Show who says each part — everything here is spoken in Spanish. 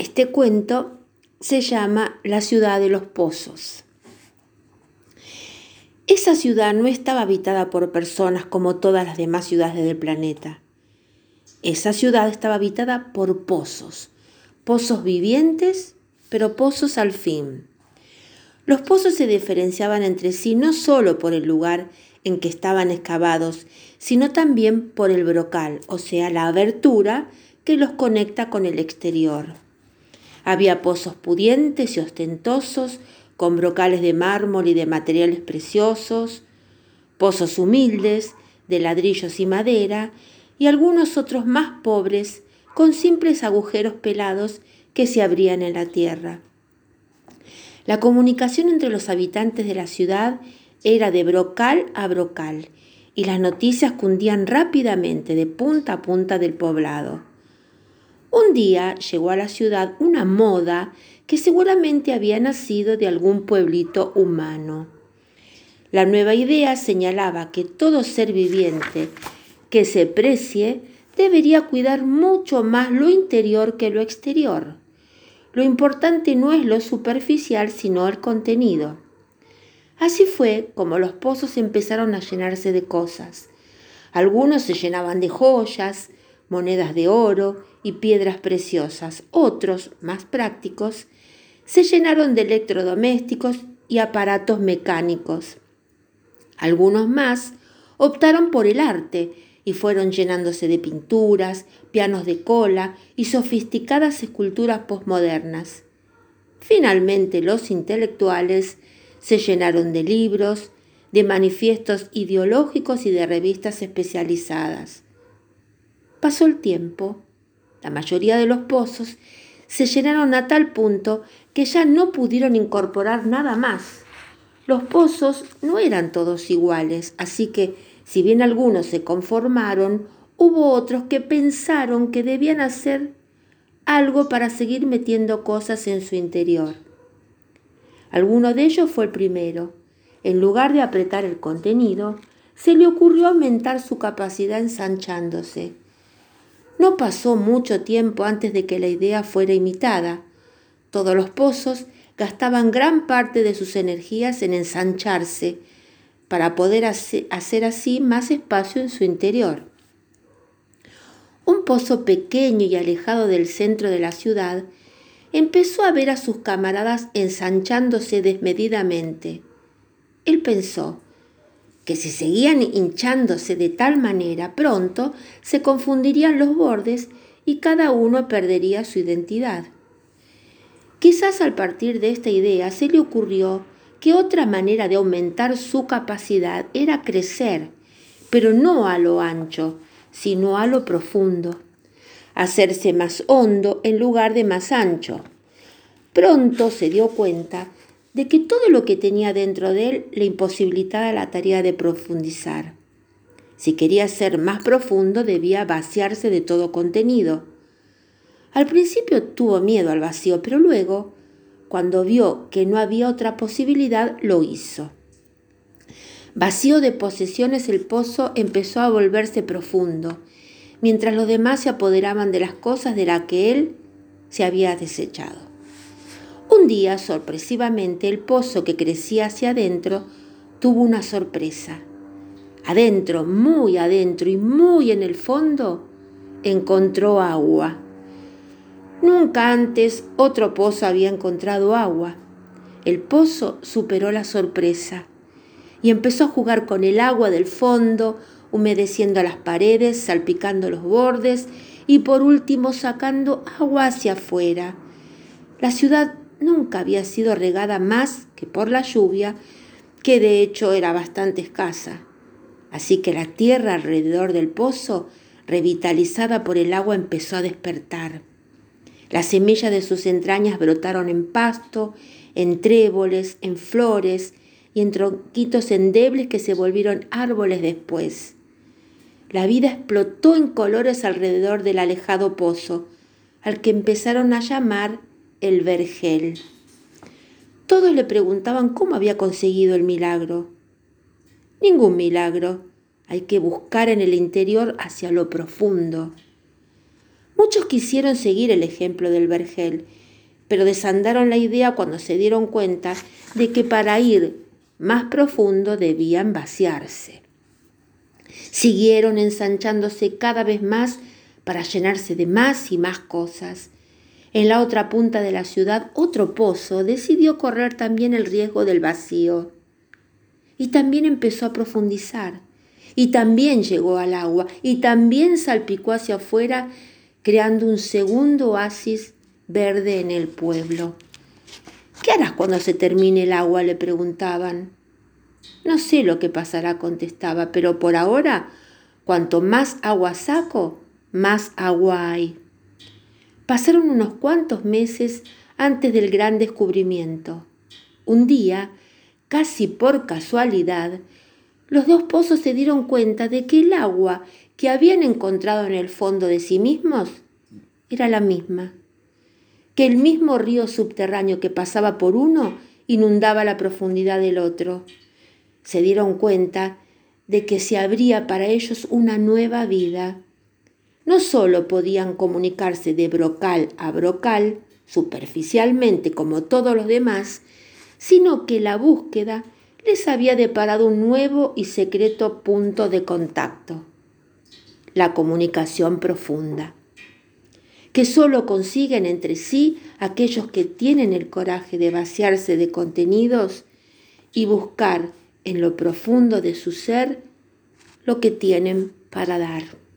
Speaker 1: Este cuento se llama La ciudad de los pozos. Esa ciudad no estaba habitada por personas como todas las demás ciudades del planeta. Esa ciudad estaba habitada por pozos, pozos vivientes, pero pozos al fin. Los pozos se diferenciaban entre sí no solo por el lugar en que estaban excavados, sino también por el brocal, o sea, la abertura que los conecta con el exterior. Había pozos pudientes y ostentosos, con brocales de mármol y de materiales preciosos, pozos humildes, de ladrillos y madera, y algunos otros más pobres, con simples agujeros pelados que se abrían en la tierra. La comunicación entre los habitantes de la ciudad era de brocal a brocal y las noticias cundían rápidamente de punta a punta del poblado. Un día llegó a la ciudad una moda que seguramente había nacido de algún pueblito humano. La nueva idea señalaba que todo ser viviente que se precie debería cuidar mucho más lo interior que lo exterior. Lo importante no es lo superficial, sino el contenido. Así fue como los pozos empezaron a llenarse de cosas. Algunos se llenaban de joyas, monedas de oro y piedras preciosas. Otros, más prácticos, se llenaron de electrodomésticos y aparatos mecánicos. Algunos más optaron por el arte y fueron llenándose de pinturas, pianos de cola y sofisticadas esculturas posmodernas. Finalmente los intelectuales se llenaron de libros, de manifiestos ideológicos y de revistas especializadas. Pasó el tiempo, la mayoría de los pozos se llenaron a tal punto que ya no pudieron incorporar nada más. Los pozos no eran todos iguales, así que si bien algunos se conformaron, hubo otros que pensaron que debían hacer algo para seguir metiendo cosas en su interior. Alguno de ellos fue el primero. En lugar de apretar el contenido, se le ocurrió aumentar su capacidad ensanchándose. No pasó mucho tiempo antes de que la idea fuera imitada. Todos los pozos gastaban gran parte de sus energías en ensancharse, para poder hacer así más espacio en su interior. Un pozo pequeño y alejado del centro de la ciudad empezó a ver a sus camaradas ensanchándose desmedidamente. Él pensó que si seguían hinchándose de tal manera, pronto se confundirían los bordes y cada uno perdería su identidad. Quizás al partir de esta idea se le ocurrió que otra manera de aumentar su capacidad era crecer, pero no a lo ancho, sino a lo profundo, hacerse más hondo en lugar de más ancho. Pronto se dio cuenta de que todo lo que tenía dentro de él le imposibilitaba la tarea de profundizar. Si quería ser más profundo debía vaciarse de todo contenido. Al principio tuvo miedo al vacío, pero luego cuando vio que no había otra posibilidad, lo hizo. Vacío de posesiones, el pozo empezó a volverse profundo, mientras los demás se apoderaban de las cosas de las que él se había desechado. Un día, sorpresivamente, el pozo que crecía hacia adentro tuvo una sorpresa. Adentro, muy adentro y muy en el fondo, encontró agua. Nunca antes otro pozo había encontrado agua. El pozo superó la sorpresa y empezó a jugar con el agua del fondo, humedeciendo las paredes, salpicando los bordes y por último sacando agua hacia afuera. La ciudad nunca había sido regada más que por la lluvia, que de hecho era bastante escasa. Así que la tierra alrededor del pozo, revitalizada por el agua, empezó a despertar. Las semillas de sus entrañas brotaron en pasto, en tréboles, en flores y en tronquitos endebles que se volvieron árboles después. La vida explotó en colores alrededor del alejado pozo, al que empezaron a llamar el vergel. Todos le preguntaban cómo había conseguido el milagro. Ningún milagro. Hay que buscar en el interior hacia lo profundo. Muchos quisieron seguir el ejemplo del vergel, pero desandaron la idea cuando se dieron cuenta de que para ir más profundo debían vaciarse. Siguieron ensanchándose cada vez más para llenarse de más y más cosas. En la otra punta de la ciudad, otro pozo decidió correr también el riesgo del vacío. Y también empezó a profundizar. Y también llegó al agua. Y también salpicó hacia afuera, creando un segundo oasis verde en el pueblo. ¿Qué harás cuando se termine el agua? le preguntaban. No sé lo que pasará, contestaba, pero por ahora, cuanto más agua saco, más agua hay. Pasaron unos cuantos meses antes del gran descubrimiento. Un día, casi por casualidad, los dos pozos se dieron cuenta de que el agua que habían encontrado en el fondo de sí mismos era la misma, que el mismo río subterráneo que pasaba por uno inundaba la profundidad del otro. Se dieron cuenta de que se abría para ellos una nueva vida no solo podían comunicarse de brocal a brocal, superficialmente como todos los demás, sino que la búsqueda les había deparado un nuevo y secreto punto de contacto, la comunicación profunda, que solo consiguen entre sí aquellos que tienen el coraje de vaciarse de contenidos y buscar en lo profundo de su ser lo que tienen para dar.